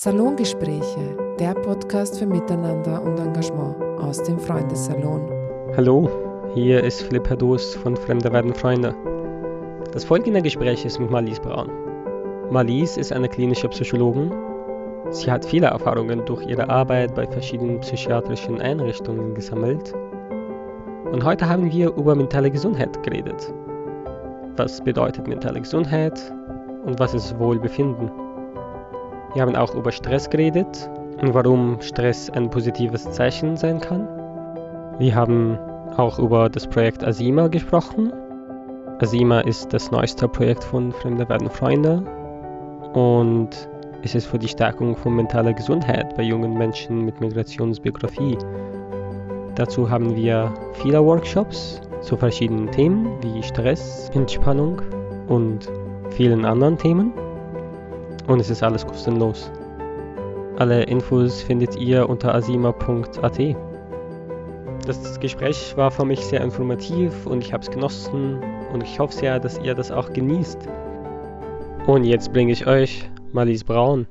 Salongespräche, der Podcast für Miteinander und Engagement aus dem Freundessalon. Hallo, hier ist Philipp Herdus von Fremde werden Freunde. Das folgende Gespräch ist mit Marlies Braun. Marlies ist eine klinische Psychologin. Sie hat viele Erfahrungen durch ihre Arbeit bei verschiedenen psychiatrischen Einrichtungen gesammelt. Und heute haben wir über mentale Gesundheit geredet. Was bedeutet mentale Gesundheit und was ist Wohlbefinden? Wir haben auch über Stress geredet und warum Stress ein positives Zeichen sein kann. Wir haben auch über das Projekt Asima gesprochen. Asima ist das neueste Projekt von Fremde werden Freunde und es ist für die Stärkung von mentaler Gesundheit bei jungen Menschen mit Migrationsbiografie. Dazu haben wir viele Workshops zu verschiedenen Themen wie Stress, Entspannung und vielen anderen Themen und es ist alles kostenlos. Alle Infos findet ihr unter asima.at. Das Gespräch war für mich sehr informativ und ich habe es genossen und ich hoffe sehr, dass ihr das auch genießt. Und jetzt bringe ich euch Marlies Braun.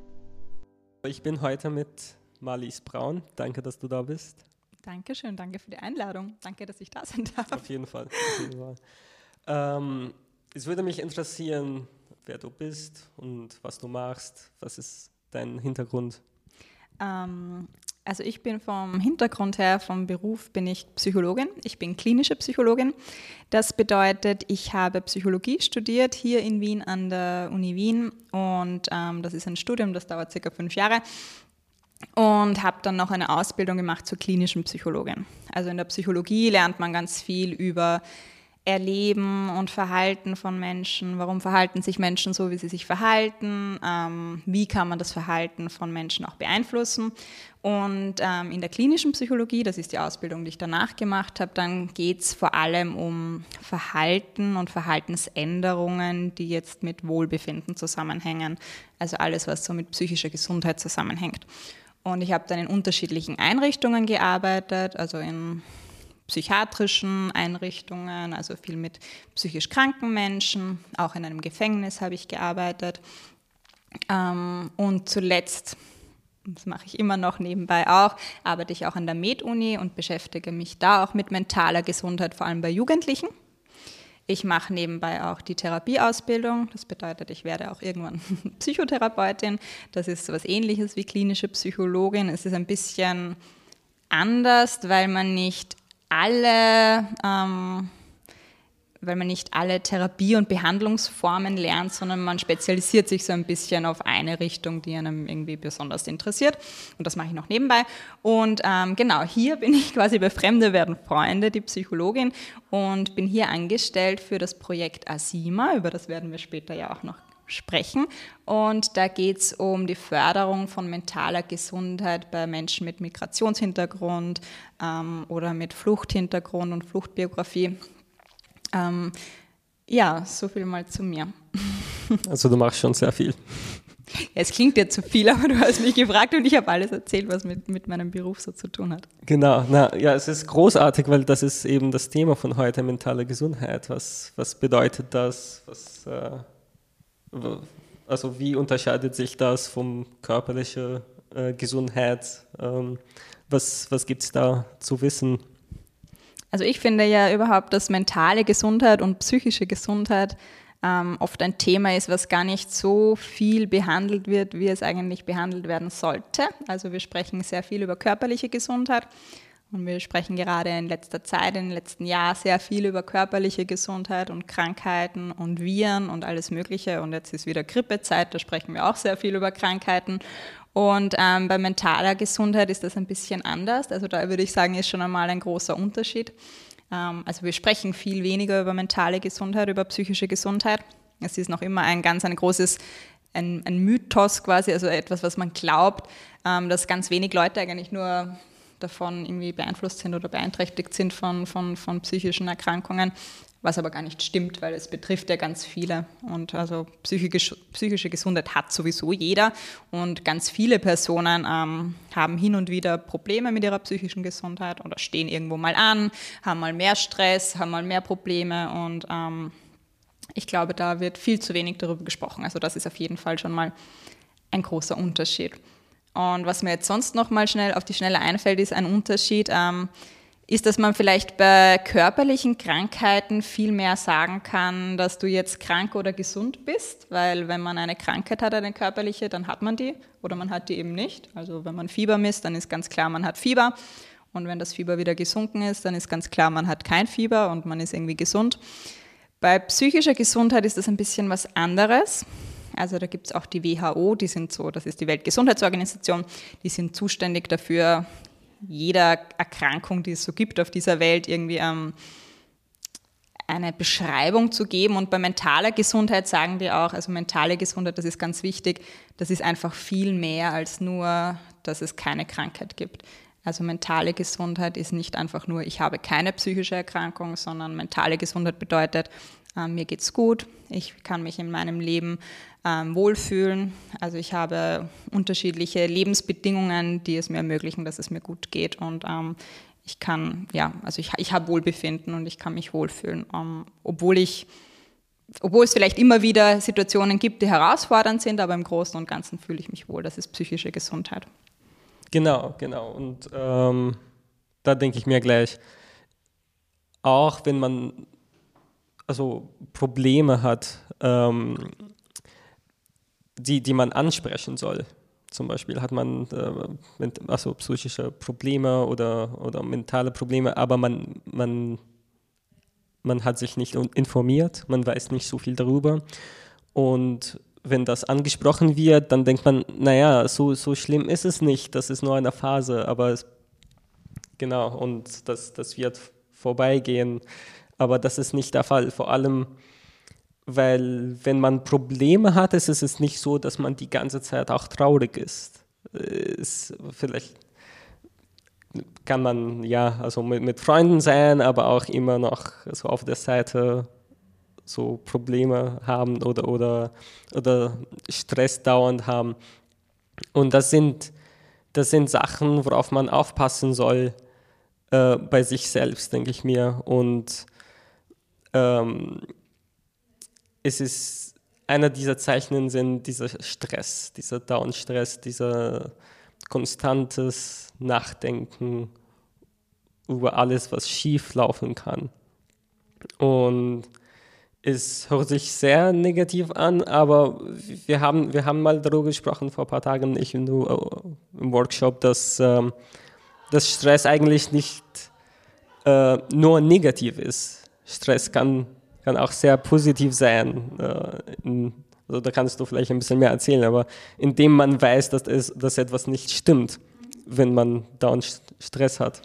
Ich bin heute mit Marlies Braun. Danke, dass du da bist. Dankeschön, danke für die Einladung. Danke, dass ich da sein darf. Auf jeden Fall. Auf jeden Fall. Ähm, es würde mich interessieren, wer du bist und was du machst. Was ist dein Hintergrund? Ähm, also ich bin vom Hintergrund her, vom Beruf bin ich Psychologin. Ich bin klinische Psychologin. Das bedeutet, ich habe Psychologie studiert hier in Wien an der Uni Wien und ähm, das ist ein Studium, das dauert circa fünf Jahre und habe dann noch eine Ausbildung gemacht zur klinischen Psychologin. Also in der Psychologie lernt man ganz viel über Erleben und Verhalten von Menschen. Warum verhalten sich Menschen so, wie sie sich verhalten? Ähm, wie kann man das Verhalten von Menschen auch beeinflussen? Und ähm, in der klinischen Psychologie, das ist die Ausbildung, die ich danach gemacht habe, dann geht es vor allem um Verhalten und Verhaltensänderungen, die jetzt mit Wohlbefinden zusammenhängen. Also alles, was so mit psychischer Gesundheit zusammenhängt. Und ich habe dann in unterschiedlichen Einrichtungen gearbeitet, also in psychiatrischen Einrichtungen, also viel mit psychisch kranken Menschen. Auch in einem Gefängnis habe ich gearbeitet. Ähm, und zuletzt, das mache ich immer noch nebenbei auch, arbeite ich auch an der Med-Uni und beschäftige mich da auch mit mentaler Gesundheit, vor allem bei Jugendlichen. Ich mache nebenbei auch die Therapieausbildung. Das bedeutet, ich werde auch irgendwann Psychotherapeutin. Das ist so etwas ähnliches wie klinische Psychologin. Es ist ein bisschen anders, weil man nicht alle, ähm, weil man nicht alle Therapie- und Behandlungsformen lernt, sondern man spezialisiert sich so ein bisschen auf eine Richtung, die einem irgendwie besonders interessiert. Und das mache ich noch nebenbei. Und ähm, genau, hier bin ich quasi bei Fremde werden Freunde, die Psychologin, und bin hier angestellt für das Projekt ASIMA, über das werden wir später ja auch noch sprechen. Und da geht es um die Förderung von mentaler Gesundheit bei Menschen mit Migrationshintergrund ähm, oder mit Fluchthintergrund und Fluchtbiografie. Ähm, ja, so viel mal zu mir. Also du machst schon sehr viel. Es klingt jetzt zu viel, aber du hast mich gefragt und ich habe alles erzählt, was mit, mit meinem Beruf so zu tun hat. Genau, na, ja, es ist großartig, weil das ist eben das Thema von heute, mentale Gesundheit. Was, was bedeutet das? Was, äh also wie unterscheidet sich das vom körperlichen äh, Gesundheit? Ähm, was was gibt es da zu wissen? Also ich finde ja überhaupt, dass mentale Gesundheit und psychische Gesundheit ähm, oft ein Thema ist, was gar nicht so viel behandelt wird, wie es eigentlich behandelt werden sollte. Also wir sprechen sehr viel über körperliche Gesundheit und wir sprechen gerade in letzter Zeit, im letzten Jahr sehr viel über körperliche Gesundheit und Krankheiten und Viren und alles Mögliche. Und jetzt ist wieder Grippezeit, da sprechen wir auch sehr viel über Krankheiten. Und ähm, bei mentaler Gesundheit ist das ein bisschen anders. Also da würde ich sagen, ist schon einmal ein großer Unterschied. Ähm, also wir sprechen viel weniger über mentale Gesundheit, über psychische Gesundheit. Es ist noch immer ein ganz ein großes ein, ein Mythos quasi, also etwas, was man glaubt, ähm, dass ganz wenig Leute eigentlich nur davon irgendwie beeinflusst sind oder beeinträchtigt sind von, von, von psychischen Erkrankungen, was aber gar nicht stimmt, weil es betrifft ja ganz viele. Und also psychische, psychische Gesundheit hat sowieso jeder und ganz viele Personen ähm, haben hin und wieder Probleme mit ihrer psychischen Gesundheit oder stehen irgendwo mal an, haben mal mehr Stress, haben mal mehr Probleme und ähm, ich glaube, da wird viel zu wenig darüber gesprochen. Also das ist auf jeden Fall schon mal ein großer Unterschied. Und was mir jetzt sonst noch mal schnell auf die Schnelle einfällt, ist ein Unterschied. Ähm, ist, dass man vielleicht bei körperlichen Krankheiten viel mehr sagen kann, dass du jetzt krank oder gesund bist, weil wenn man eine Krankheit hat, eine körperliche, dann hat man die oder man hat die eben nicht. Also wenn man Fieber misst, dann ist ganz klar, man hat Fieber. Und wenn das Fieber wieder gesunken ist, dann ist ganz klar, man hat kein Fieber und man ist irgendwie gesund. Bei psychischer Gesundheit ist das ein bisschen was anderes. Also da gibt es auch die WHO, die sind so, das ist die Weltgesundheitsorganisation, die sind zuständig dafür, jeder Erkrankung, die es so gibt auf dieser Welt, irgendwie ähm, eine Beschreibung zu geben. Und bei mentaler Gesundheit sagen die auch, also mentale Gesundheit, das ist ganz wichtig, das ist einfach viel mehr als nur, dass es keine Krankheit gibt. Also mentale Gesundheit ist nicht einfach nur, ich habe keine psychische Erkrankung, sondern mentale Gesundheit bedeutet, äh, mir geht's gut, ich kann mich in meinem Leben ähm, wohlfühlen. Also ich habe unterschiedliche Lebensbedingungen, die es mir ermöglichen, dass es mir gut geht und ähm, ich kann, ja, also ich, ich habe Wohlbefinden und ich kann mich wohlfühlen, ähm, obwohl ich obwohl es vielleicht immer wieder Situationen gibt, die herausfordernd sind, aber im Großen und Ganzen fühle ich mich wohl. Das ist psychische Gesundheit. Genau, genau. Und ähm, da denke ich mir gleich, auch wenn man also Probleme hat, ähm, die, die man ansprechen soll. Zum Beispiel hat man äh, also psychische Probleme oder, oder mentale Probleme, aber man, man, man hat sich nicht informiert, man weiß nicht so viel darüber. Und wenn das angesprochen wird, dann denkt man, naja, so, so schlimm ist es nicht, das ist nur eine Phase, aber es, genau, und das, das wird vorbeigehen. Aber das ist nicht der Fall. Vor allem, weil wenn man Probleme hat, ist es nicht so, dass man die ganze Zeit auch traurig ist. Es, vielleicht kann man ja also mit, mit Freunden sein, aber auch immer noch so auf der Seite so Probleme haben oder, oder, oder Stress dauernd haben. Und das sind, das sind Sachen, worauf man aufpassen soll äh, bei sich selbst, denke ich mir. Und ähm, es ist einer dieser Zeichen sind dieser Stress, dieser Down-Stress, dieser konstantes Nachdenken über alles, was schief laufen kann. Und es hört sich sehr negativ an, aber wir haben, wir haben mal darüber gesprochen vor ein paar Tagen, ich und du äh, im Workshop, dass, ähm, dass Stress eigentlich nicht äh, nur negativ ist. Stress kann, kann auch sehr positiv sein. Äh, in, also da kannst du vielleicht ein bisschen mehr erzählen, aber indem man weiß, dass, es, dass etwas nicht stimmt, wenn man dauernd Stress hat.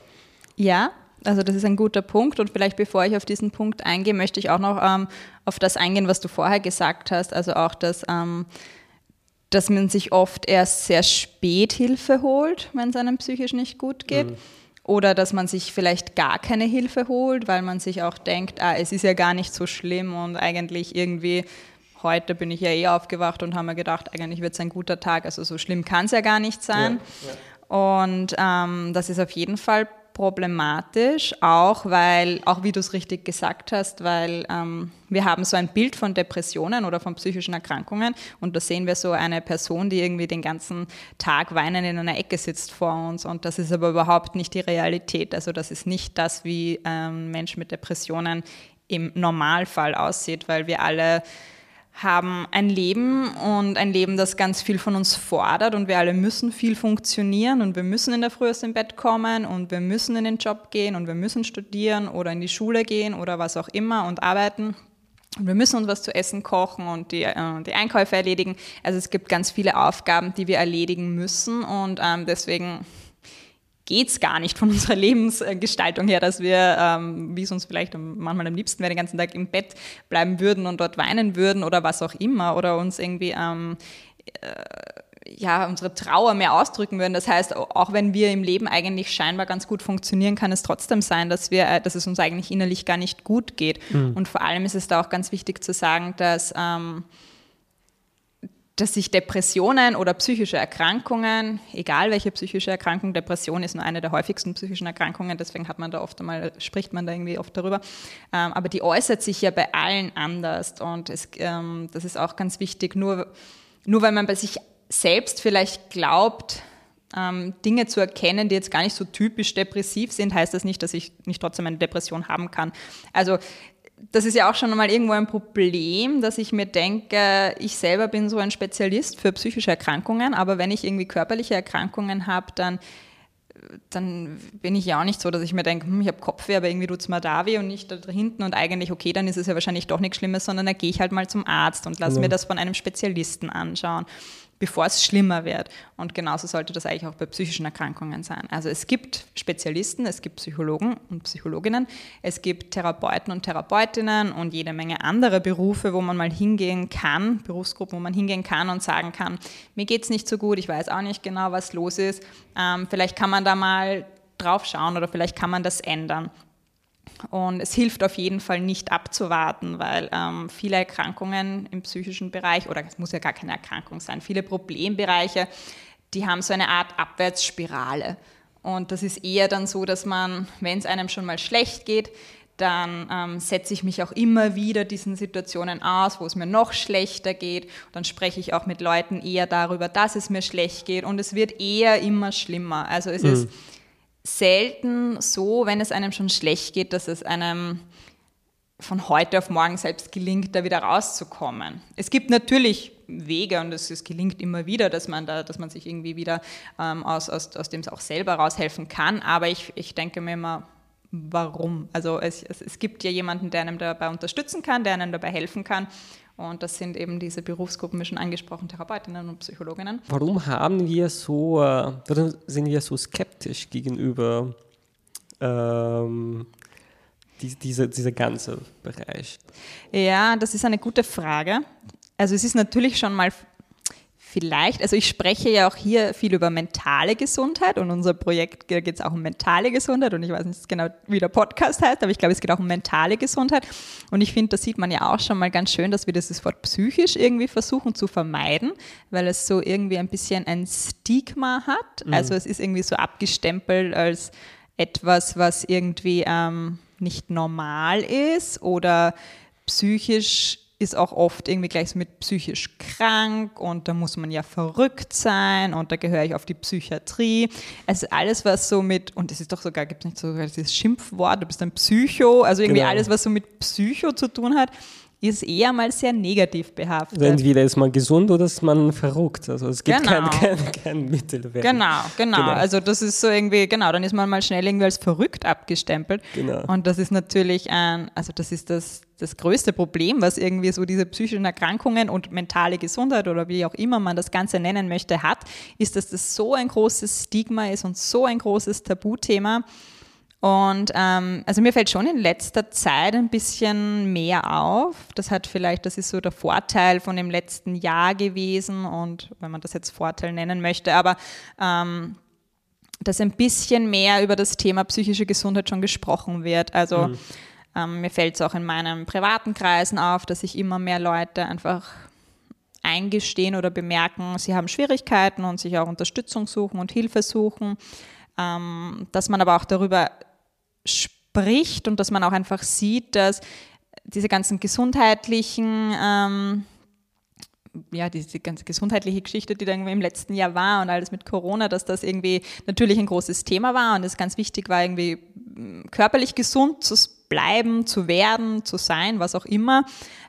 Ja, also das ist ein guter Punkt und vielleicht bevor ich auf diesen Punkt eingehe, möchte ich auch noch ähm, auf das eingehen, was du vorher gesagt hast, also auch das, ähm, dass man sich oft erst sehr spät Hilfe holt, wenn es einem psychisch nicht gut geht. Mhm. Oder dass man sich vielleicht gar keine Hilfe holt, weil man sich auch denkt, ah, es ist ja gar nicht so schlimm und eigentlich irgendwie, heute bin ich ja eh aufgewacht und habe mir gedacht, eigentlich wird es ein guter Tag, also so schlimm kann es ja gar nicht sein. Ja, ja. Und ähm, das ist auf jeden Fall problematisch, auch weil, auch wie du es richtig gesagt hast, weil ähm, wir haben so ein Bild von Depressionen oder von psychischen Erkrankungen und da sehen wir so eine Person, die irgendwie den ganzen Tag weinend in einer Ecke sitzt vor uns und das ist aber überhaupt nicht die Realität. Also das ist nicht das, wie ein ähm, Mensch mit Depressionen im Normalfall aussieht, weil wir alle haben ein Leben und ein Leben, das ganz viel von uns fordert und wir alle müssen viel funktionieren und wir müssen in der Früh aus dem Bett kommen und wir müssen in den Job gehen und wir müssen studieren oder in die Schule gehen oder was auch immer und arbeiten. Und wir müssen uns was zu essen kochen und die, äh, die Einkäufe erledigen. Also es gibt ganz viele Aufgaben, die wir erledigen müssen und ähm, deswegen geht es gar nicht von unserer Lebensgestaltung her, dass wir, ähm, wie es uns vielleicht manchmal am liebsten wäre, den ganzen Tag im Bett bleiben würden und dort weinen würden oder was auch immer oder uns irgendwie ähm, äh, ja, unsere Trauer mehr ausdrücken würden. Das heißt, auch wenn wir im Leben eigentlich scheinbar ganz gut funktionieren, kann es trotzdem sein, dass, wir, äh, dass es uns eigentlich innerlich gar nicht gut geht. Mhm. Und vor allem ist es da auch ganz wichtig zu sagen, dass ähm, dass sich Depressionen oder psychische Erkrankungen, egal welche psychische Erkrankung, Depression ist nur eine der häufigsten psychischen Erkrankungen, deswegen hat man da oft einmal, spricht man da irgendwie oft darüber, ähm, aber die äußert sich ja bei allen anders und es, ähm, das ist auch ganz wichtig, nur, nur weil man bei sich selbst vielleicht glaubt, ähm, Dinge zu erkennen, die jetzt gar nicht so typisch depressiv sind, heißt das nicht, dass ich nicht trotzdem eine Depression haben kann. Also das ist ja auch schon mal irgendwo ein Problem, dass ich mir denke, ich selber bin so ein Spezialist für psychische Erkrankungen, aber wenn ich irgendwie körperliche Erkrankungen habe, dann dann bin ich ja auch nicht so, dass ich mir denke, hm, ich habe Kopfweh, aber irgendwie tut es mir da weh und nicht da hinten und eigentlich, okay, dann ist es ja wahrscheinlich doch nichts Schlimmes, sondern da gehe ich halt mal zum Arzt und lasse ja. mir das von einem Spezialisten anschauen bevor es schlimmer wird. Und genauso sollte das eigentlich auch bei psychischen Erkrankungen sein. Also es gibt Spezialisten, es gibt Psychologen und Psychologinnen, es gibt Therapeuten und Therapeutinnen und jede Menge andere Berufe, wo man mal hingehen kann, Berufsgruppen, wo man hingehen kann und sagen kann, mir geht es nicht so gut, ich weiß auch nicht genau, was los ist. Ähm, vielleicht kann man da mal drauf schauen oder vielleicht kann man das ändern. Und es hilft auf jeden Fall nicht abzuwarten, weil ähm, viele Erkrankungen im psychischen Bereich, oder es muss ja gar keine Erkrankung sein, viele Problembereiche, die haben so eine Art Abwärtsspirale. Und das ist eher dann so, dass man, wenn es einem schon mal schlecht geht, dann ähm, setze ich mich auch immer wieder diesen Situationen aus, wo es mir noch schlechter geht. Dann spreche ich auch mit Leuten eher darüber, dass es mir schlecht geht und es wird eher immer schlimmer. Also es mhm. ist selten so, wenn es einem schon schlecht geht, dass es einem von heute auf morgen selbst gelingt, da wieder rauszukommen. Es gibt natürlich Wege und es, es gelingt immer wieder, dass man, da, dass man sich irgendwie wieder ähm, aus, aus, aus dem auch selber raushelfen kann. Aber ich, ich denke mir immer, warum? Also es, es, es gibt ja jemanden, der einem dabei unterstützen kann, der einem dabei helfen kann. Und das sind eben diese Berufsgruppen, wie schon angesprochen, Therapeutinnen und Psychologinnen. Warum haben wir so, äh, warum sind wir so skeptisch gegenüber ähm, die, diese, dieser ganze Bereich? Ja, das ist eine gute Frage. Also es ist natürlich schon mal vielleicht, also ich spreche ja auch hier viel über mentale Gesundheit und unser Projekt geht es auch um mentale Gesundheit und ich weiß nicht genau, wie der Podcast heißt, aber ich glaube, es geht auch um mentale Gesundheit und ich finde, da sieht man ja auch schon mal ganz schön, dass wir dieses Wort psychisch irgendwie versuchen zu vermeiden, weil es so irgendwie ein bisschen ein Stigma hat, mhm. also es ist irgendwie so abgestempelt als etwas, was irgendwie ähm, nicht normal ist oder psychisch ist auch oft irgendwie gleich so mit psychisch krank und da muss man ja verrückt sein und da gehöre ich auf die Psychiatrie. Also alles, was so mit, und es ist doch sogar, gibt es nicht sogar dieses Schimpfwort, du bist ein Psycho, also irgendwie genau. alles, was so mit Psycho zu tun hat, ist eher mal sehr negativ behaftet. Entweder ist man gesund oder ist man verrückt. Also es gibt genau. kein, kein, kein Mittelwert. Genau, genau, genau, Also das ist so irgendwie, genau, dann ist man mal schnell irgendwie als verrückt abgestempelt. Genau. Und das ist natürlich ein, also das ist das, das größte Problem, was irgendwie so diese psychischen Erkrankungen und mentale Gesundheit oder wie auch immer man das Ganze nennen möchte, hat, ist, dass das so ein großes Stigma ist und so ein großes Tabuthema und ähm, also mir fällt schon in letzter Zeit ein bisschen mehr auf. Das hat vielleicht, das ist so der Vorteil von dem letzten Jahr gewesen und wenn man das jetzt Vorteil nennen möchte, aber ähm, dass ein bisschen mehr über das Thema psychische Gesundheit schon gesprochen wird. Also mhm. ähm, mir fällt es auch in meinen privaten Kreisen auf, dass sich immer mehr Leute einfach eingestehen oder bemerken, sie haben Schwierigkeiten und sich auch Unterstützung suchen und Hilfe suchen. Ähm, dass man aber auch darüber spricht und dass man auch einfach sieht, dass diese ganzen gesundheitlichen, ähm, ja, diese ganze gesundheitliche Geschichte, die da irgendwie im letzten Jahr war und alles mit Corona, dass das irgendwie natürlich ein großes Thema war und es ganz wichtig war, irgendwie mm, körperlich gesund zu bleiben, zu werden, zu sein, was auch immer.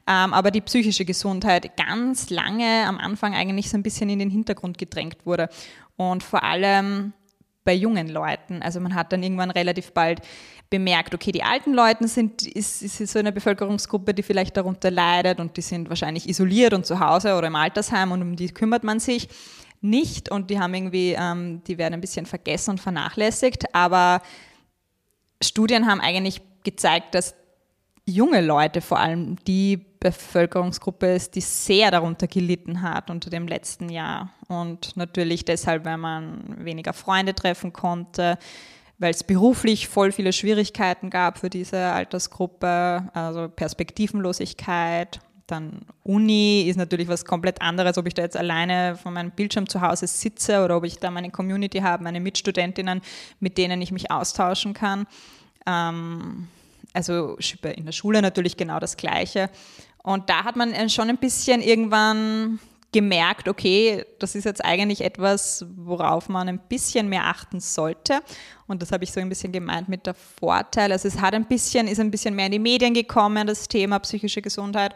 Ähm, aber die psychische Gesundheit ganz lange am Anfang eigentlich so ein bisschen in den Hintergrund gedrängt wurde. Und vor allem bei jungen Leuten. Also man hat dann irgendwann relativ bald bemerkt, okay, die alten Leute sind ist, ist so eine Bevölkerungsgruppe, die vielleicht darunter leidet und die sind wahrscheinlich isoliert und zu Hause oder im Altersheim und um die kümmert man sich nicht und die haben irgendwie, ähm, die werden ein bisschen vergessen und vernachlässigt. Aber Studien haben eigentlich gezeigt, dass junge Leute vor allem die Bevölkerungsgruppe ist, die sehr darunter gelitten hat unter dem letzten Jahr. Und natürlich deshalb, weil man weniger Freunde treffen konnte, weil es beruflich voll viele Schwierigkeiten gab für diese Altersgruppe, also Perspektivenlosigkeit. Dann Uni ist natürlich was komplett anderes, ob ich da jetzt alleine von meinem Bildschirm zu Hause sitze oder ob ich da meine Community habe, meine Mitstudentinnen, mit denen ich mich austauschen kann. Ähm, also in der Schule natürlich genau das Gleiche. Und da hat man schon ein bisschen irgendwann gemerkt, okay, das ist jetzt eigentlich etwas, worauf man ein bisschen mehr achten sollte. Und das habe ich so ein bisschen gemeint mit der Vorteil. Also es hat ein bisschen, ist ein bisschen mehr in die Medien gekommen, das Thema psychische Gesundheit.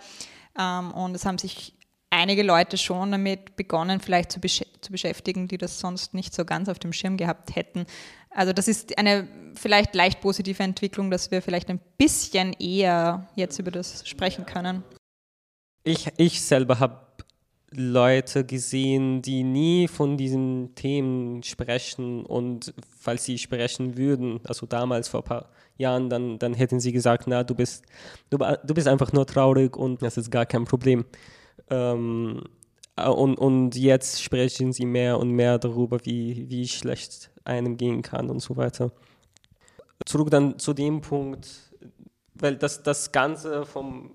Ähm, und es haben sich einige Leute schon damit begonnen, vielleicht zu, besch zu beschäftigen, die das sonst nicht so ganz auf dem Schirm gehabt hätten. Also das ist eine vielleicht leicht positive Entwicklung, dass wir vielleicht ein bisschen eher jetzt über das sprechen können. Ich, ich selber habe Leute gesehen, die nie von diesen Themen sprechen und falls sie sprechen würden, also damals vor ein paar Jahren, dann, dann hätten sie gesagt, na, du bist, du, du bist einfach nur traurig und das ist gar kein Problem. Ähm, und, und jetzt sprechen sie mehr und mehr darüber, wie, wie schlecht einem gehen kann und so weiter. Zurück dann zu dem Punkt, weil das, das Ganze von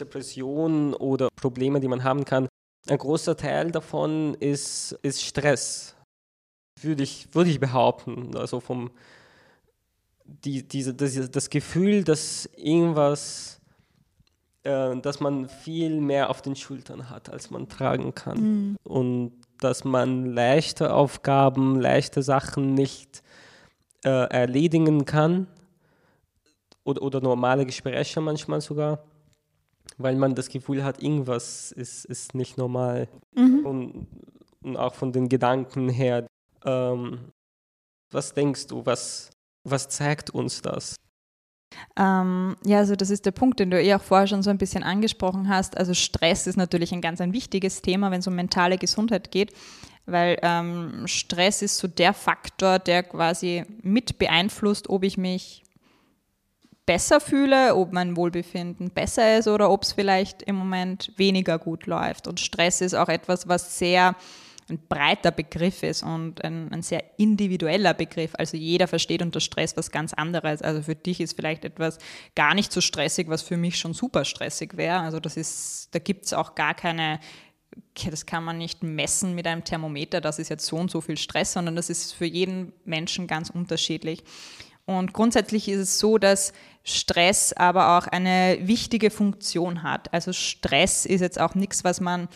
Depressionen oder Probleme, die man haben kann, ein großer Teil davon ist, ist Stress, würde ich, würde ich behaupten. Also vom, die, diese, das, das Gefühl, dass irgendwas, äh, dass man viel mehr auf den Schultern hat, als man tragen kann. Mhm. Und dass man leichte Aufgaben, leichte Sachen nicht äh, erledigen kann. Oder, oder normale Gespräche manchmal sogar weil man das Gefühl hat, irgendwas ist, ist nicht normal. Mhm. Und, und, auch von den Gedanken her. Ähm, was denkst du, was, was zeigt uns das? Ähm, ja, also das ist der Punkt, den du eh auch vorher schon so ein bisschen angesprochen hast. Also Stress ist natürlich ein ganz ein wichtiges Thema, wenn es um mentale Gesundheit geht, weil ähm, Stress ist so der Faktor, der quasi mit beeinflusst, ob ich mich besser fühle, ob mein Wohlbefinden besser ist oder ob es vielleicht im Moment weniger gut läuft. Und Stress ist auch etwas, was sehr ein breiter Begriff ist und ein, ein, sehr individueller Begriff. Also jeder versteht unter Stress was ganz anderes. Also für dich ist vielleicht etwas gar nicht so stressig, was für mich schon super stressig wäre. Also das ist, da gibt es auch gar keine das kann man nicht messen mit einem Thermometer, das ist jetzt so und so viel Stress, sondern das ist für jeden Menschen ganz unterschiedlich. Und grundsätzlich ist es so, dass Stress aber auch eine wichtige Funktion hat. Also Stress ist jetzt auch nichts, was man,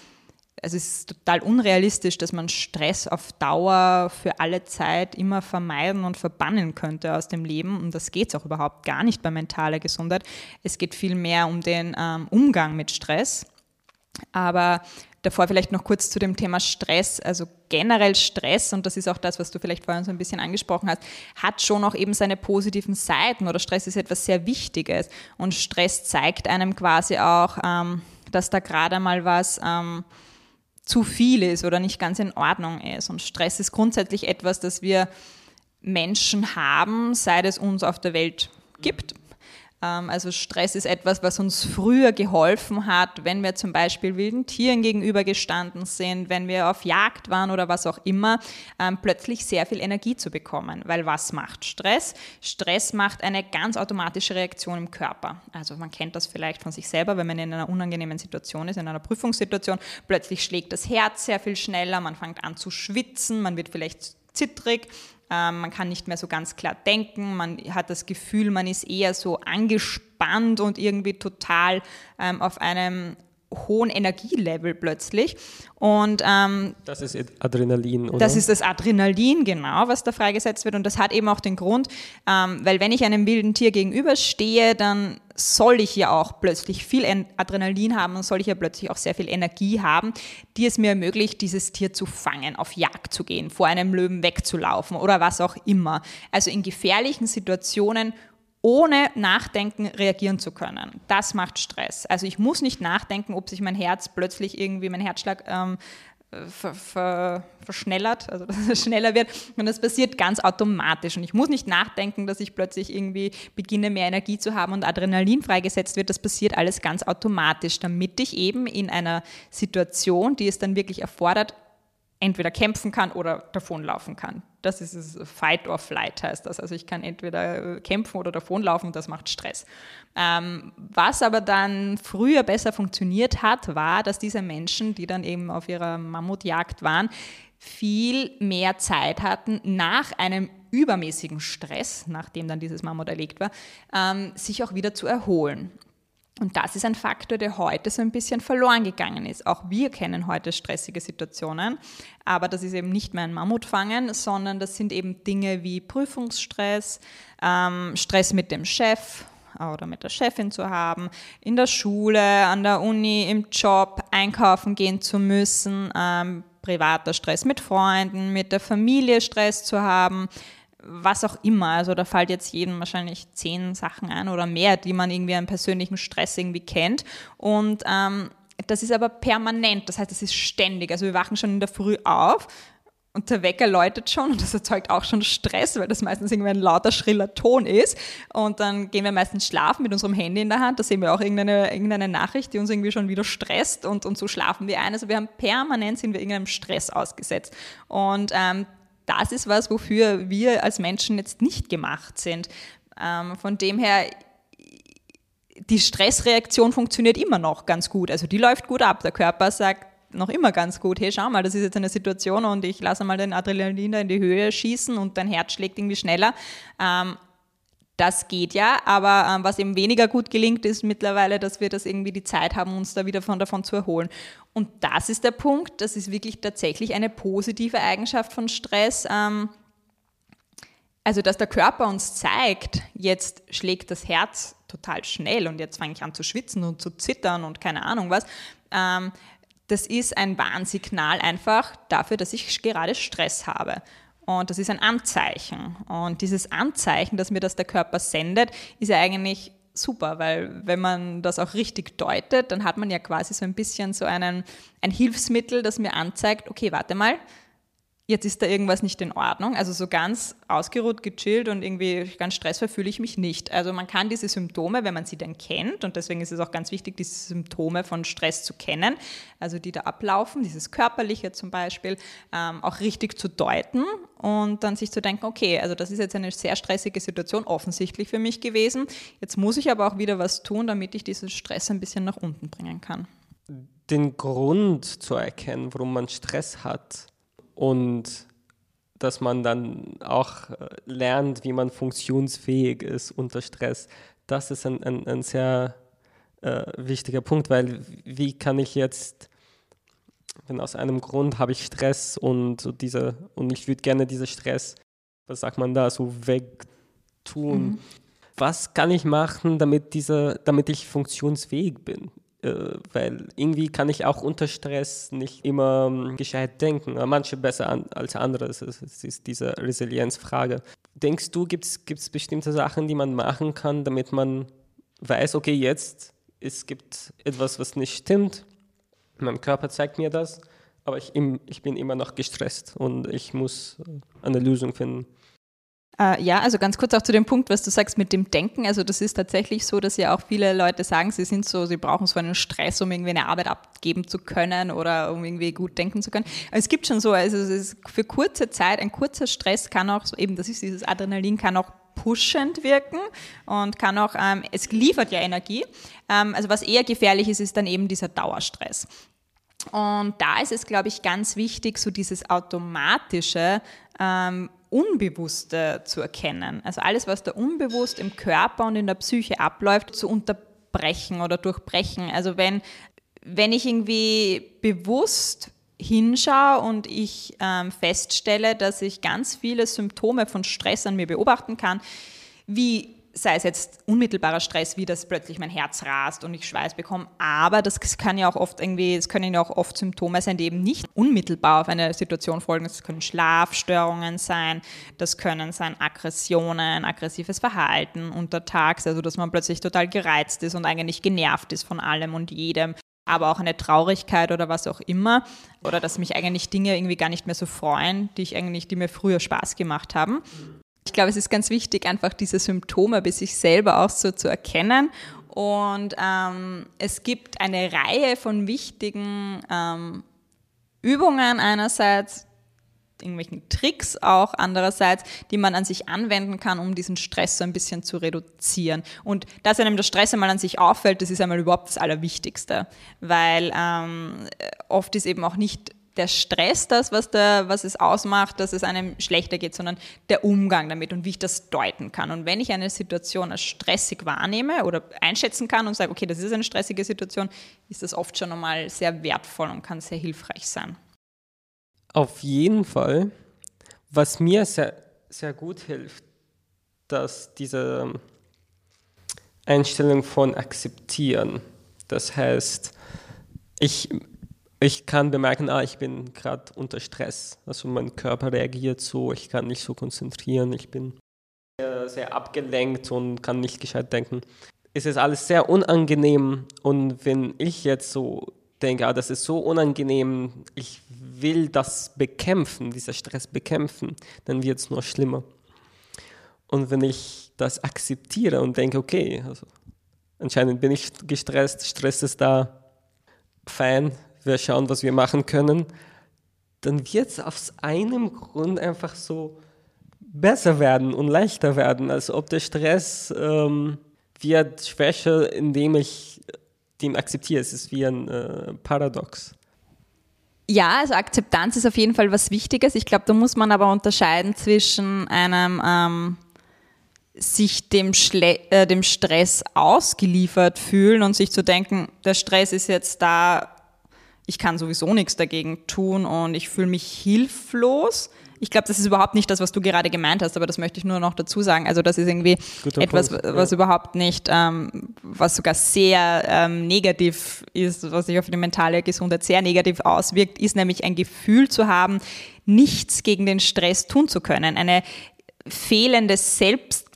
also es ist total unrealistisch, dass man Stress auf Dauer für alle Zeit immer vermeiden und verbannen könnte aus dem Leben. Und das geht es auch überhaupt gar nicht bei mentaler Gesundheit. Es geht vielmehr um den ähm, Umgang mit Stress. Aber Davor vielleicht noch kurz zu dem Thema Stress. Also generell Stress, und das ist auch das, was du vielleicht vorhin so ein bisschen angesprochen hast, hat schon auch eben seine positiven Seiten oder Stress ist etwas sehr Wichtiges. Und Stress zeigt einem quasi auch, ähm, dass da gerade mal was ähm, zu viel ist oder nicht ganz in Ordnung ist. Und Stress ist grundsätzlich etwas, das wir Menschen haben, seit es uns auf der Welt gibt. Ähm, also Stress ist etwas, was uns früher geholfen hat, wenn wir zum Beispiel wilden Tieren gegenübergestanden sind, wenn wir auf Jagd waren oder was auch immer, ähm, plötzlich sehr viel Energie zu bekommen. Weil was macht Stress? Stress macht eine ganz automatische Reaktion im Körper. Also man kennt das vielleicht von sich selber, wenn man in einer unangenehmen Situation ist, in einer Prüfungssituation, plötzlich schlägt das Herz sehr viel schneller, man fängt an zu schwitzen, man wird vielleicht zittrig, ähm, man kann nicht mehr so ganz klar denken, man hat das Gefühl, man ist eher so angespannt und irgendwie total ähm, auf einem hohen Energielevel plötzlich. Und ähm, das ist Adrenalin, oder? Das ist das Adrenalin, genau, was da freigesetzt wird. Und das hat eben auch den Grund, ähm, weil wenn ich einem wilden Tier gegenüberstehe, dann soll ich ja auch plötzlich viel Adrenalin haben und soll ich ja plötzlich auch sehr viel Energie haben, die es mir ermöglicht, dieses Tier zu fangen, auf Jagd zu gehen, vor einem Löwen wegzulaufen oder was auch immer. Also in gefährlichen Situationen ohne Nachdenken reagieren zu können. Das macht Stress. Also ich muss nicht nachdenken, ob sich mein Herz plötzlich irgendwie, mein Herzschlag ähm, ver, ver, verschnellert, also dass es schneller wird. Und das passiert ganz automatisch. Und ich muss nicht nachdenken, dass ich plötzlich irgendwie beginne, mehr Energie zu haben und Adrenalin freigesetzt wird. Das passiert alles ganz automatisch, damit ich eben in einer Situation, die es dann wirklich erfordert, entweder kämpfen kann oder davonlaufen kann. Das ist es, Fight or Flight heißt das. Also ich kann entweder äh, kämpfen oder davonlaufen und das macht Stress. Ähm, was aber dann früher besser funktioniert hat, war, dass diese Menschen, die dann eben auf ihrer Mammutjagd waren, viel mehr Zeit hatten, nach einem übermäßigen Stress, nachdem dann dieses Mammut erlegt war, ähm, sich auch wieder zu erholen. Und das ist ein Faktor, der heute so ein bisschen verloren gegangen ist. Auch wir kennen heute stressige Situationen, aber das ist eben nicht mehr ein Mammutfangen, sondern das sind eben Dinge wie Prüfungsstress, ähm, Stress mit dem Chef oder mit der Chefin zu haben, in der Schule, an der Uni, im Job, einkaufen gehen zu müssen, ähm, privater Stress mit Freunden, mit der Familie Stress zu haben, was auch immer. Also da fällt jetzt jedem wahrscheinlich zehn Sachen ein oder mehr, die man irgendwie einen persönlichen Stress irgendwie kennt. Und ähm, das ist aber permanent, das heißt, das ist ständig. Also wir wachen schon in der Früh auf und der Wecker läutet schon und das erzeugt auch schon Stress, weil das meistens irgendwie ein lauter, schriller Ton ist. Und dann gehen wir meistens schlafen mit unserem Handy in der Hand. Da sehen wir auch irgendeine, irgendeine Nachricht, die uns irgendwie schon wieder stresst und, und so schlafen wir ein. Also wir haben permanent sind wir irgendeinem Stress ausgesetzt. Und ähm, das ist was, wofür wir als Menschen jetzt nicht gemacht sind. Ähm, von dem her, die Stressreaktion funktioniert immer noch ganz gut. Also die läuft gut ab. Der Körper sagt noch immer ganz gut, hey, schau mal, das ist jetzt eine Situation und ich lasse mal den Adrenalin da in die Höhe schießen und dein Herz schlägt irgendwie schneller. Ähm, das geht ja, aber ähm, was eben weniger gut gelingt, ist mittlerweile, dass wir das irgendwie die Zeit haben, uns da wieder von davon zu erholen. Und das ist der Punkt, das ist wirklich tatsächlich eine positive Eigenschaft von Stress. Ähm, also, dass der Körper uns zeigt, jetzt schlägt das Herz total schnell und jetzt fange ich an zu schwitzen und zu zittern und keine Ahnung was. Ähm, das ist ein Warnsignal einfach dafür, dass ich gerade Stress habe. Und das ist ein Anzeichen. Und dieses Anzeichen, das mir das der Körper sendet, ist ja eigentlich super, weil wenn man das auch richtig deutet, dann hat man ja quasi so ein bisschen so einen, ein Hilfsmittel, das mir anzeigt, okay, warte mal, jetzt ist da irgendwas nicht in Ordnung. Also so ganz ausgeruht, gechillt und irgendwie ganz stressvoll fühle ich mich nicht. Also man kann diese Symptome, wenn man sie dann kennt, und deswegen ist es auch ganz wichtig, diese Symptome von Stress zu kennen, also die da ablaufen, dieses körperliche zum Beispiel, ähm, auch richtig zu deuten und dann sich zu denken, okay, also das ist jetzt eine sehr stressige Situation offensichtlich für mich gewesen. Jetzt muss ich aber auch wieder was tun, damit ich diesen Stress ein bisschen nach unten bringen kann. Den Grund zu erkennen, warum man Stress hat, und dass man dann auch äh, lernt, wie man funktionsfähig ist unter Stress. Das ist ein, ein, ein sehr äh, wichtiger Punkt, weil wie kann ich jetzt, wenn aus einem Grund habe ich Stress und, diese, und ich würde gerne diesen Stress, was sagt man da, so wegtun. Mhm. Was kann ich machen, damit, diese, damit ich funktionsfähig bin? Äh, weil irgendwie kann ich auch unter Stress nicht immer ähm, gescheit denken. Manche besser an, als andere. Es ist diese Resilienzfrage. Denkst du, gibt es bestimmte Sachen, die man machen kann, damit man weiß, okay, jetzt es gibt etwas, was nicht stimmt. Mein Körper zeigt mir das, aber ich, ich bin immer noch gestresst und ich muss äh, eine Lösung finden. Äh, ja, also ganz kurz auch zu dem Punkt, was du sagst mit dem Denken. Also das ist tatsächlich so, dass ja auch viele Leute sagen, sie sind so, sie brauchen so einen Stress, um irgendwie eine Arbeit abgeben zu können oder um irgendwie gut denken zu können. Es gibt schon so, also es ist für kurze Zeit, ein kurzer Stress kann auch, eben das ist dieses Adrenalin, kann auch pushend wirken und kann auch, ähm, es liefert ja Energie. Ähm, also was eher gefährlich ist, ist dann eben dieser Dauerstress. Und da ist es, glaube ich, ganz wichtig, so dieses automatische ähm, Unbewusste zu erkennen. Also alles, was da unbewusst im Körper und in der Psyche abläuft, zu unterbrechen oder durchbrechen. Also wenn, wenn ich irgendwie bewusst hinschaue und ich ähm, feststelle, dass ich ganz viele Symptome von Stress an mir beobachten kann, wie sei es jetzt unmittelbarer Stress, wie das plötzlich mein Herz rast und ich Schweiß bekomme, aber das kann ja auch oft irgendwie, es können ja auch oft Symptome sein, die eben nicht unmittelbar auf eine Situation folgen. Das können Schlafstörungen sein, das können sein Aggressionen, aggressives Verhalten untertags, also dass man plötzlich total gereizt ist und eigentlich genervt ist von allem und jedem aber auch eine Traurigkeit oder was auch immer. Oder dass mich eigentlich Dinge irgendwie gar nicht mehr so freuen, die ich eigentlich, die mir früher Spaß gemacht haben. Ich glaube, es ist ganz wichtig, einfach diese Symptome bei sich selber auch so zu erkennen. Und ähm, es gibt eine Reihe von wichtigen ähm, Übungen einerseits, irgendwelchen Tricks auch andererseits, die man an sich anwenden kann, um diesen Stress so ein bisschen zu reduzieren. Und dass einem der Stress einmal an sich auffällt, das ist einmal überhaupt das Allerwichtigste, weil ähm, oft ist eben auch nicht der Stress das, was, der, was es ausmacht, dass es einem schlechter geht, sondern der Umgang damit und wie ich das deuten kann. Und wenn ich eine Situation als stressig wahrnehme oder einschätzen kann und sage, okay, das ist eine stressige Situation, ist das oft schon einmal sehr wertvoll und kann sehr hilfreich sein. Auf jeden Fall. Was mir sehr, sehr gut hilft, dass diese Einstellung von akzeptieren, das heißt, ich ich kann bemerken, ah, ich bin gerade unter Stress. Also mein Körper reagiert so, ich kann nicht so konzentrieren, ich bin sehr, sehr abgelenkt und kann nicht gescheit denken. Es ist alles sehr unangenehm und wenn ich jetzt so denke, ah, das ist so unangenehm, ich will das bekämpfen, dieser Stress bekämpfen, dann wird es nur schlimmer. Und wenn ich das akzeptiere und denke, okay, also anscheinend bin ich gestresst, Stress ist da, fein, wir schauen, was wir machen können, dann wird es aus einem Grund einfach so besser werden und leichter werden, als ob der Stress ähm, wird schwächer, indem ich den akzeptiere. Es ist wie ein äh, Paradox. Ja, also Akzeptanz ist auf jeden Fall was Wichtiges. Ich glaube, da muss man aber unterscheiden zwischen einem ähm, sich dem, Schle äh, dem Stress ausgeliefert fühlen und sich zu denken, der Stress ist jetzt da, ich kann sowieso nichts dagegen tun und ich fühle mich hilflos. Ich glaube, das ist überhaupt nicht das, was du gerade gemeint hast, aber das möchte ich nur noch dazu sagen. Also das ist irgendwie Guter etwas, Punkt, was ja. überhaupt nicht, ähm, was sogar sehr ähm, negativ ist, was sich auf die mentale Gesundheit sehr negativ auswirkt, ist nämlich ein Gefühl zu haben, nichts gegen den Stress tun zu können. Eine fehlende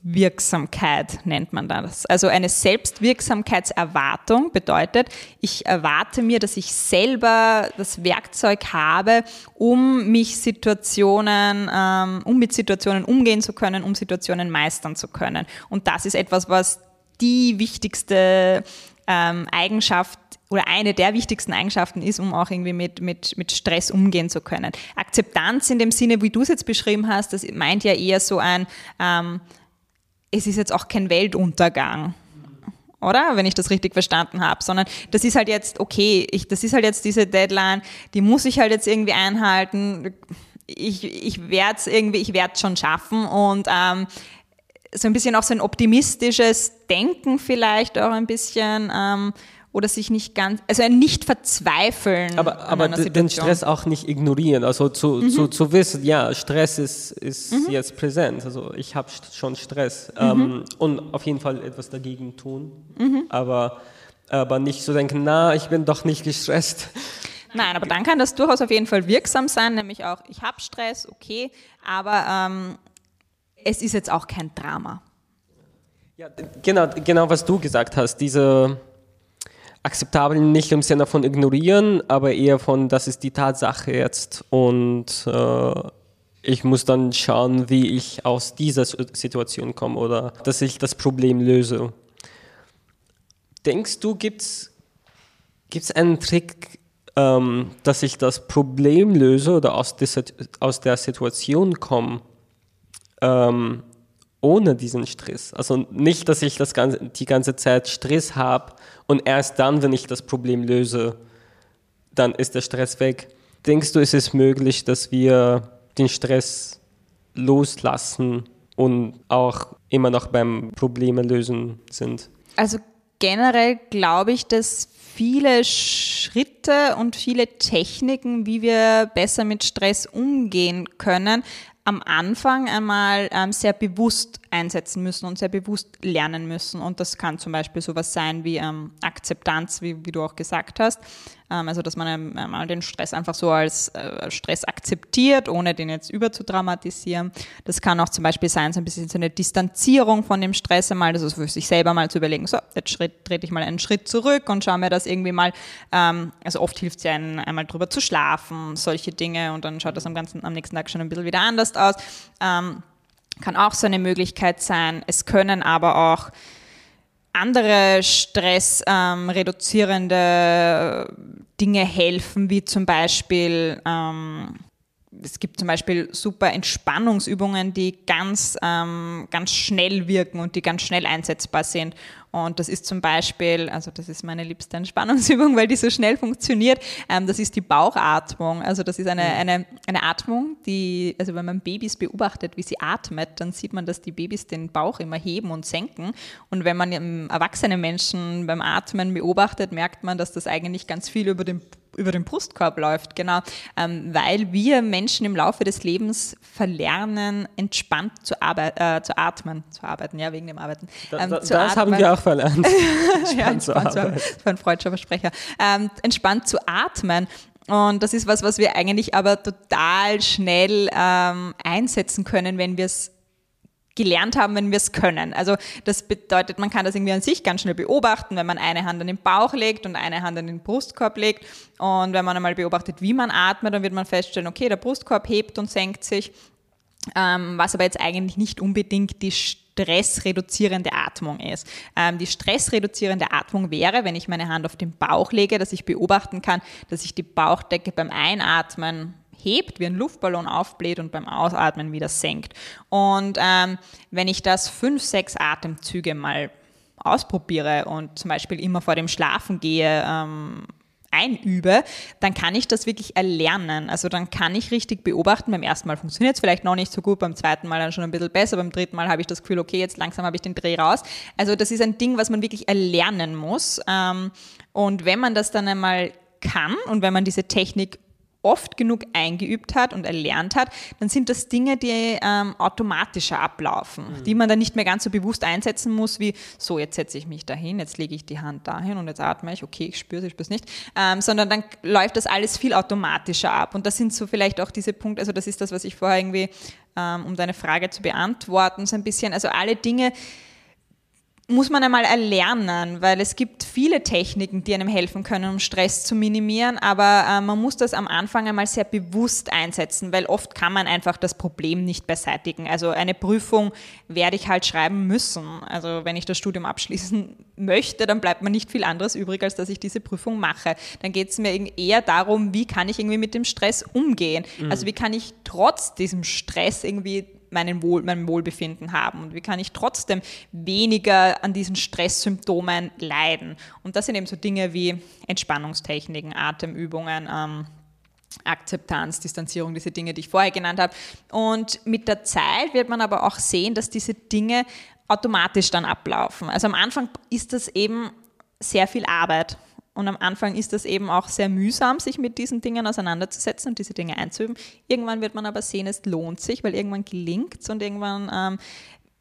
Selbstwirksamkeit nennt man das. Also eine Selbstwirksamkeitserwartung bedeutet, ich erwarte mir, dass ich selber das Werkzeug habe, um mich Situationen, ähm, um mit Situationen umgehen zu können, um Situationen meistern zu können. Und das ist etwas, was die wichtigste ähm, Eigenschaft oder eine der wichtigsten Eigenschaften ist, um auch irgendwie mit, mit, mit Stress umgehen zu können. Akzeptanz in dem Sinne, wie du es jetzt beschrieben hast, das meint ja eher so ein, ähm, es ist jetzt auch kein Weltuntergang. Oder? Wenn ich das richtig verstanden habe, sondern das ist halt jetzt, okay, ich, das ist halt jetzt diese Deadline, die muss ich halt jetzt irgendwie einhalten. Ich, ich werde es irgendwie, ich werde es schon schaffen und ähm, so ein bisschen auch so ein optimistisches Denken vielleicht auch ein bisschen ähm, oder sich nicht ganz, also ein nicht verzweifeln. Aber, aber den Stress auch nicht ignorieren, also zu, mhm. zu, zu wissen, ja, Stress ist, ist mhm. jetzt präsent, also ich habe schon Stress mhm. ähm, und auf jeden Fall etwas dagegen tun, mhm. aber, aber nicht so denken, na, ich bin doch nicht gestresst. Nein, aber dann kann das durchaus auf jeden Fall wirksam sein, nämlich auch, ich habe Stress, okay, aber ähm, es ist jetzt auch kein Drama. Ja, genau, genau was du gesagt hast, diese akzeptabel nicht im Sinne von ignorieren, aber eher von, das ist die Tatsache jetzt und äh, ich muss dann schauen, wie ich aus dieser Situation komme oder dass ich das Problem löse. Denkst du, gibt es einen Trick, ähm, dass ich das Problem löse oder aus, dieser, aus der Situation komme, ähm, ohne diesen Stress? Also nicht, dass ich das ganze, die ganze Zeit Stress habe und erst dann, wenn ich das Problem löse, dann ist der Stress weg. Denkst du, ist es möglich, dass wir den Stress loslassen und auch immer noch beim Probleme lösen sind? Also generell glaube ich, dass viele Schritte und viele Techniken, wie wir besser mit Stress umgehen können, am Anfang einmal ähm, sehr bewusst einsetzen müssen und sehr bewusst lernen müssen. Und das kann zum Beispiel sowas sein wie ähm, Akzeptanz, wie, wie, du auch gesagt hast. Ähm, also, dass man einmal den Stress einfach so als äh, Stress akzeptiert, ohne den jetzt überzudramatisieren. Das kann auch zum Beispiel sein, so ein bisschen so eine Distanzierung von dem Stress einmal, ist für sich selber mal zu überlegen, so, jetzt trete ich mal einen Schritt zurück und schaue mir das irgendwie mal, ähm, also oft hilft es ja einen, einmal drüber zu schlafen, solche Dinge und dann schaut das am, ganzen, am nächsten Tag schon ein bisschen wieder anders aus. Ähm, kann auch so eine Möglichkeit sein. Es können aber auch andere stressreduzierende ähm, Dinge helfen, wie zum Beispiel ähm, es gibt zum Beispiel super Entspannungsübungen, die ganz, ähm, ganz schnell wirken und die ganz schnell einsetzbar sind. Und das ist zum Beispiel, also das ist meine liebste Entspannungsübung, weil die so schnell funktioniert. Ähm, das ist die Bauchatmung. Also das ist eine, eine, eine Atmung, die, also wenn man Babys beobachtet, wie sie atmet, dann sieht man, dass die Babys den Bauch immer heben und senken. Und wenn man erwachsene Menschen beim Atmen beobachtet, merkt man, dass das eigentlich ganz viel über den über den Brustkorb läuft, genau, ähm, weil wir Menschen im Laufe des Lebens verlernen, entspannt zu, äh, zu atmen, zu arbeiten, ja, wegen dem Arbeiten. Ähm, da, das atmen. haben wir auch verlernt. entspannt, ja, entspannt zu arbeiten. Das war ein freudscher Versprecher. Ähm, entspannt zu atmen. Und das ist was, was wir eigentlich aber total schnell ähm, einsetzen können, wenn wir es gelernt haben, wenn wir es können. Also das bedeutet, man kann das irgendwie an sich ganz schnell beobachten, wenn man eine Hand an den Bauch legt und eine Hand an den Brustkorb legt. Und wenn man einmal beobachtet, wie man atmet, dann wird man feststellen, okay, der Brustkorb hebt und senkt sich. Ähm, was aber jetzt eigentlich nicht unbedingt die stressreduzierende Atmung ist. Ähm, die stressreduzierende Atmung wäre, wenn ich meine Hand auf den Bauch lege, dass ich beobachten kann, dass ich die Bauchdecke beim Einatmen hebt, wie ein Luftballon aufbläht und beim Ausatmen wieder senkt. Und ähm, wenn ich das fünf, sechs Atemzüge mal ausprobiere und zum Beispiel immer vor dem Schlafen gehe, ähm, einübe, dann kann ich das wirklich erlernen. Also dann kann ich richtig beobachten. Beim ersten Mal funktioniert es vielleicht noch nicht so gut, beim zweiten Mal dann schon ein bisschen besser, beim dritten Mal habe ich das Gefühl, okay, jetzt langsam habe ich den Dreh raus. Also das ist ein Ding, was man wirklich erlernen muss. Ähm, und wenn man das dann einmal kann und wenn man diese Technik oft genug eingeübt hat und erlernt hat, dann sind das Dinge, die ähm, automatischer ablaufen, mhm. die man dann nicht mehr ganz so bewusst einsetzen muss, wie so, jetzt setze ich mich dahin, jetzt lege ich die Hand dahin und jetzt atme ich, okay, ich spüre es, ich spüre es nicht, ähm, sondern dann läuft das alles viel automatischer ab. Und das sind so vielleicht auch diese Punkte, also das ist das, was ich vorher irgendwie, ähm, um deine Frage zu beantworten, so ein bisschen, also alle Dinge, muss man einmal erlernen, weil es gibt viele Techniken, die einem helfen können, um Stress zu minimieren, aber äh, man muss das am Anfang einmal sehr bewusst einsetzen, weil oft kann man einfach das Problem nicht beseitigen. Also eine Prüfung werde ich halt schreiben müssen. Also wenn ich das Studium abschließen möchte, dann bleibt mir nicht viel anderes übrig, als dass ich diese Prüfung mache. Dann geht es mir eher darum, wie kann ich irgendwie mit dem Stress umgehen. Mhm. Also wie kann ich trotz diesem Stress irgendwie meinen Wohl, mein Wohlbefinden haben und wie kann ich trotzdem weniger an diesen Stresssymptomen leiden. Und das sind eben so Dinge wie Entspannungstechniken, Atemübungen, ähm, Akzeptanz, Distanzierung, diese Dinge, die ich vorher genannt habe. Und mit der Zeit wird man aber auch sehen, dass diese Dinge automatisch dann ablaufen. Also am Anfang ist das eben sehr viel Arbeit. Und am Anfang ist das eben auch sehr mühsam, sich mit diesen Dingen auseinanderzusetzen und diese Dinge einzuüben. Irgendwann wird man aber sehen, es lohnt sich, weil irgendwann gelingt es und irgendwann ähm,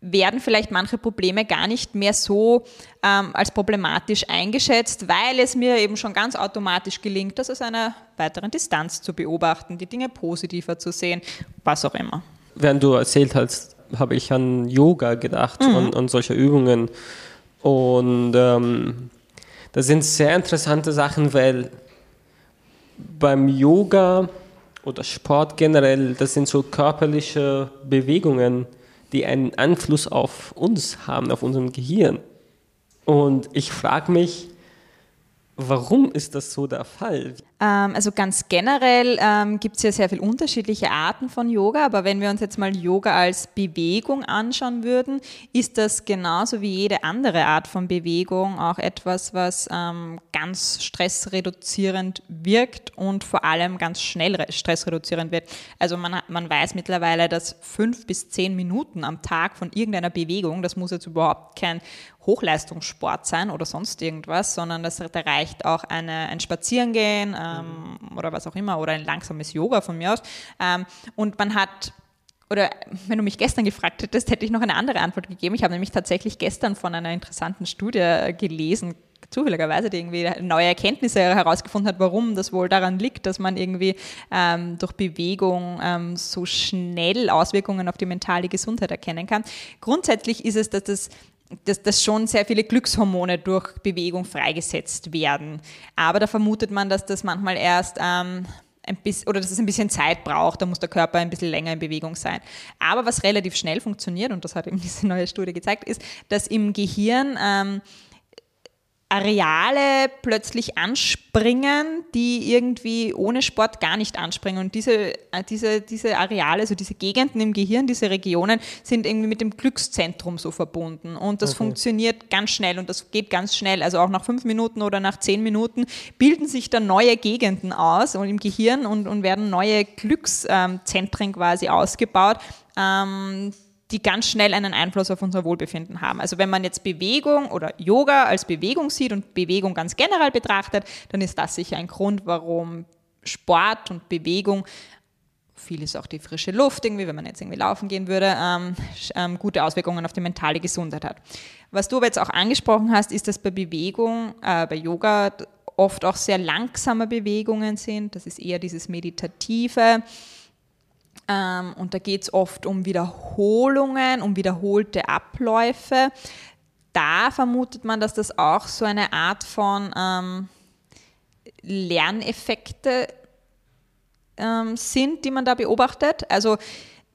werden vielleicht manche Probleme gar nicht mehr so ähm, als problematisch eingeschätzt, weil es mir eben schon ganz automatisch gelingt, das aus einer weiteren Distanz zu beobachten, die Dinge positiver zu sehen, was auch immer. Während du erzählt hast, habe ich an Yoga gedacht mhm. und, und solche Übungen. Und ähm, das sind sehr interessante Sachen, weil beim Yoga oder Sport generell, das sind so körperliche Bewegungen, die einen Einfluss auf uns haben, auf unserem Gehirn. Und ich frage mich, Warum ist das so der Fall? Ähm, also ganz generell ähm, gibt es ja sehr viele unterschiedliche Arten von Yoga, aber wenn wir uns jetzt mal Yoga als Bewegung anschauen würden, ist das genauso wie jede andere Art von Bewegung auch etwas, was ähm, ganz stressreduzierend wirkt und vor allem ganz schnell stressreduzierend wird. Also man, man weiß mittlerweile, dass fünf bis zehn Minuten am Tag von irgendeiner Bewegung, das muss jetzt überhaupt kein Hochleistungssport sein oder sonst irgendwas, sondern das, da reicht auch eine, ein Spazierengehen ähm, mhm. oder was auch immer oder ein langsames Yoga von mir aus. Ähm, und man hat oder wenn du mich gestern gefragt hättest, hätte ich noch eine andere Antwort gegeben. Ich habe nämlich tatsächlich gestern von einer interessanten Studie gelesen, zufälligerweise, die irgendwie neue Erkenntnisse herausgefunden hat, warum das wohl daran liegt, dass man irgendwie ähm, durch Bewegung ähm, so schnell Auswirkungen auf die mentale Gesundheit erkennen kann. Grundsätzlich ist es, dass das dass, dass schon sehr viele Glückshormone durch Bewegung freigesetzt werden. Aber da vermutet man, dass das manchmal erst ähm, ein bisschen, oder dass es ein bisschen Zeit braucht, da muss der Körper ein bisschen länger in Bewegung sein. Aber was relativ schnell funktioniert, und das hat eben diese neue Studie gezeigt, ist, dass im Gehirn ähm, Areale plötzlich anspringen, die irgendwie ohne Sport gar nicht anspringen. Und diese, äh, diese, diese Areale, also diese Gegenden im Gehirn, diese Regionen sind irgendwie mit dem Glückszentrum so verbunden. Und das okay. funktioniert ganz schnell und das geht ganz schnell. Also auch nach fünf Minuten oder nach zehn Minuten bilden sich dann neue Gegenden aus und im Gehirn und, und werden neue Glückszentren quasi ausgebaut. Ähm, die ganz schnell einen Einfluss auf unser Wohlbefinden haben. Also wenn man jetzt Bewegung oder Yoga als Bewegung sieht und Bewegung ganz generell betrachtet, dann ist das sicher ein Grund, warum Sport und Bewegung viel ist auch die frische Luft, irgendwie, wenn man jetzt irgendwie laufen gehen würde, ähm, ähm, gute Auswirkungen auf die mentale Gesundheit hat. Was du aber jetzt auch angesprochen hast, ist, dass bei Bewegung, äh, bei Yoga oft auch sehr langsame Bewegungen sind. Das ist eher dieses Meditative. Ähm, und da geht es oft um Wiederholungen, um wiederholte Abläufe. Da vermutet man, dass das auch so eine Art von ähm, Lerneffekte ähm, sind, die man da beobachtet. Also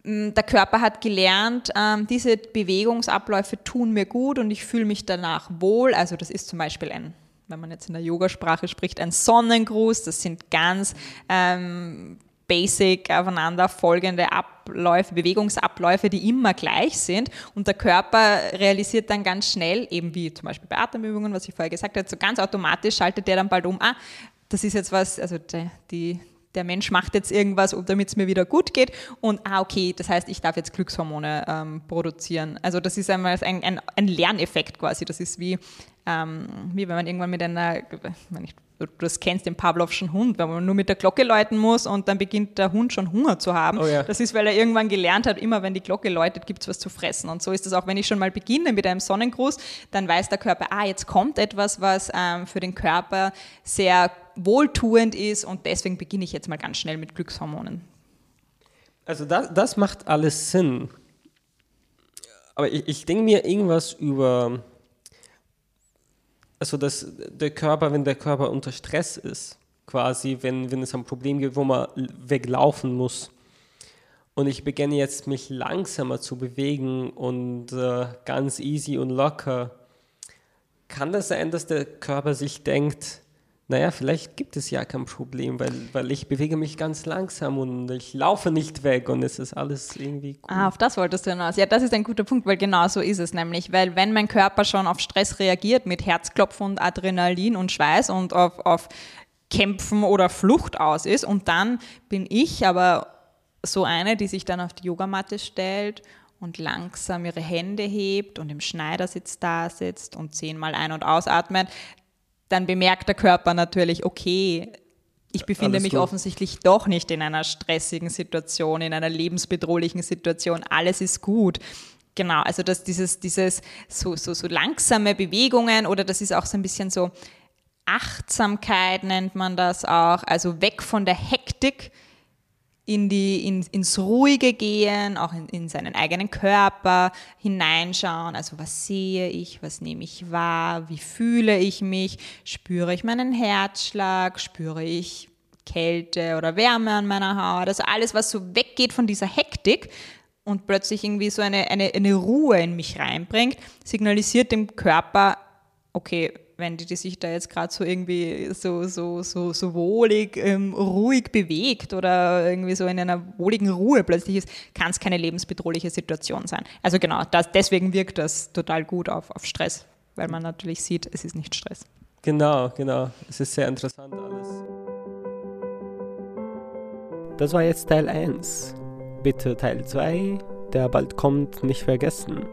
der Körper hat gelernt, ähm, diese Bewegungsabläufe tun mir gut und ich fühle mich danach wohl. Also das ist zum Beispiel ein wenn man jetzt in der Yogasprache spricht, ein Sonnengruß. Das sind ganz ähm, basic aufeinander folgende Abläufe, Bewegungsabläufe, die immer gleich sind. Und der Körper realisiert dann ganz schnell, eben wie zum Beispiel bei Atemübungen, was ich vorher gesagt habe, so ganz automatisch schaltet der dann bald um, ah, das ist jetzt was, also die, der Mensch macht jetzt irgendwas, damit es mir wieder gut geht. Und ah, okay, das heißt, ich darf jetzt Glückshormone ähm, produzieren. Also das ist einmal ein, ein, ein Lerneffekt quasi. Das ist wie, ähm, wie wenn man irgendwann mit einer, ich das kennst, den Pavlovschen Hund, wenn man nur mit der Glocke läuten muss und dann beginnt der Hund schon Hunger zu haben. Oh ja. Das ist, weil er irgendwann gelernt hat, immer wenn die Glocke läutet, gibt es was zu fressen. Und so ist es auch, wenn ich schon mal beginne mit einem Sonnengruß, dann weiß der Körper, ah, jetzt kommt etwas, was ähm, für den Körper sehr wohltuend ist und deswegen beginne ich jetzt mal ganz schnell mit Glückshormonen. Also das, das macht alles Sinn. Aber ich, ich denke mir irgendwas über also dass der Körper, wenn der Körper unter Stress ist, quasi, wenn, wenn es ein Problem gibt, wo man weglaufen muss. Und ich beginne jetzt mich langsamer zu bewegen und äh, ganz easy und locker. Kann das sein, dass der Körper sich denkt, naja, vielleicht gibt es ja kein Problem, weil, weil ich bewege mich ganz langsam und ich laufe nicht weg und es ist alles irgendwie gut. Ah, auf das wolltest du hinaus. Ja, das ist ein guter Punkt, weil genau so ist es nämlich. Weil wenn mein Körper schon auf Stress reagiert mit Herzklopfen und Adrenalin und Schweiß und auf, auf Kämpfen oder Flucht aus ist und dann bin ich aber so eine, die sich dann auf die Yogamatte stellt und langsam ihre Hände hebt und im Schneidersitz da sitzt und zehnmal ein- und ausatmet, dann bemerkt der Körper natürlich, okay, ich befinde Alles mich gut. offensichtlich doch nicht in einer stressigen Situation, in einer lebensbedrohlichen Situation. Alles ist gut. Genau, also dass dieses, dieses so, so, so langsame Bewegungen oder das ist auch so ein bisschen so Achtsamkeit nennt man das auch, also weg von der Hektik in die, in, ins Ruhige gehen, auch in, in seinen eigenen Körper hineinschauen. Also was sehe ich, was nehme ich wahr, wie fühle ich mich, spüre ich meinen Herzschlag, spüre ich Kälte oder Wärme an meiner Haut. Also alles, was so weggeht von dieser Hektik und plötzlich irgendwie so eine, eine, eine Ruhe in mich reinbringt, signalisiert dem Körper, okay, wenn die, die sich da jetzt gerade so irgendwie so, so, so, so wohlig, ähm, ruhig bewegt oder irgendwie so in einer wohligen Ruhe plötzlich ist, kann es keine lebensbedrohliche Situation sein. Also genau, das, deswegen wirkt das total gut auf, auf Stress, weil man natürlich sieht, es ist nicht Stress. Genau, genau. Es ist sehr interessant alles. Das war jetzt Teil 1. Bitte Teil 2, der bald kommt, nicht vergessen.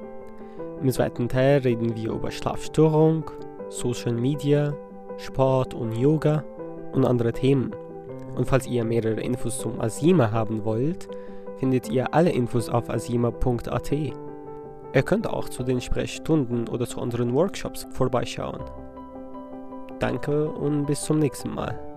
Im zweiten Teil reden wir über Schlafstörung, Social Media, Sport und Yoga und andere Themen. Und falls ihr mehrere Infos zum Asima haben wollt, findet ihr alle Infos auf asima.at. Ihr könnt auch zu den Sprechstunden oder zu unseren Workshops vorbeischauen. Danke und bis zum nächsten Mal.